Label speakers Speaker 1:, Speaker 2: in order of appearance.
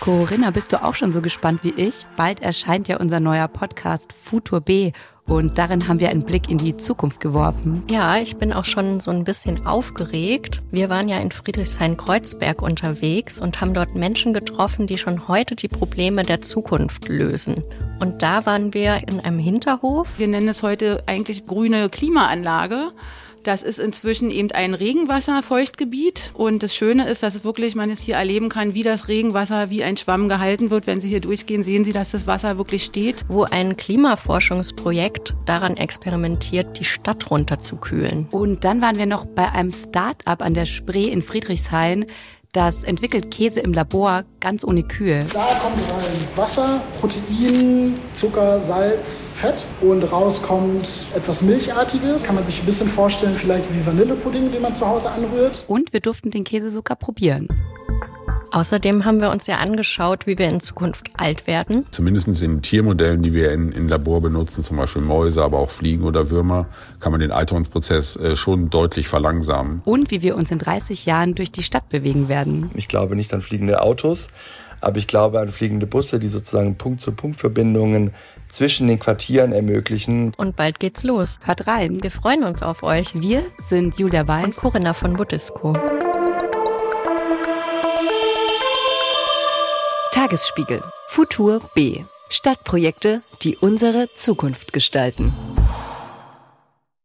Speaker 1: Corinna, bist du auch schon so gespannt wie ich? Bald erscheint ja unser neuer Podcast Futur B und darin haben wir einen Blick in die Zukunft geworfen.
Speaker 2: Ja, ich bin auch schon so ein bisschen aufgeregt. Wir waren ja in Friedrichshain-Kreuzberg unterwegs und haben dort Menschen getroffen, die schon heute die Probleme der Zukunft lösen. Und da waren wir in einem Hinterhof.
Speaker 3: Wir nennen es heute eigentlich grüne Klimaanlage. Das ist inzwischen eben ein Regenwasserfeuchtgebiet. Und das Schöne ist, dass wirklich man es hier erleben kann, wie das Regenwasser wie ein Schwamm gehalten wird. Wenn Sie hier durchgehen, sehen Sie, dass das Wasser wirklich steht.
Speaker 2: Wo ein Klimaforschungsprojekt daran experimentiert, die Stadt runterzukühlen.
Speaker 1: Und dann waren wir noch bei einem Start-up an der Spree in Friedrichshain. Das entwickelt Käse im Labor ganz ohne Kühe.
Speaker 4: Da kommt rein Wasser, Protein, Zucker, Salz, Fett und raus kommt etwas Milchartiges. Kann man sich ein bisschen vorstellen, vielleicht wie Vanillepudding, den man zu Hause anrührt.
Speaker 1: Und wir durften den Käse sogar probieren.
Speaker 2: Außerdem haben wir uns ja angeschaut, wie wir in Zukunft alt werden.
Speaker 5: Zumindest in Tiermodellen, die wir in, in Labor benutzen, zum Beispiel Mäuse, aber auch Fliegen oder Würmer, kann man den Alterungsprozess äh, schon deutlich verlangsamen.
Speaker 1: Und wie wir uns in 30 Jahren durch die Stadt bewegen werden.
Speaker 6: Ich glaube nicht an fliegende Autos, aber ich glaube an fliegende Busse, die sozusagen Punkt-zu-Punkt-Verbindungen zwischen den Quartieren ermöglichen.
Speaker 2: Und bald geht's los.
Speaker 1: Hört rein.
Speaker 2: Wir freuen uns auf euch.
Speaker 1: Wir sind Julia Weiß
Speaker 2: und Corinna von Buddisco.
Speaker 7: Tagesspiegel. Futur B. Stadtprojekte, die unsere Zukunft gestalten.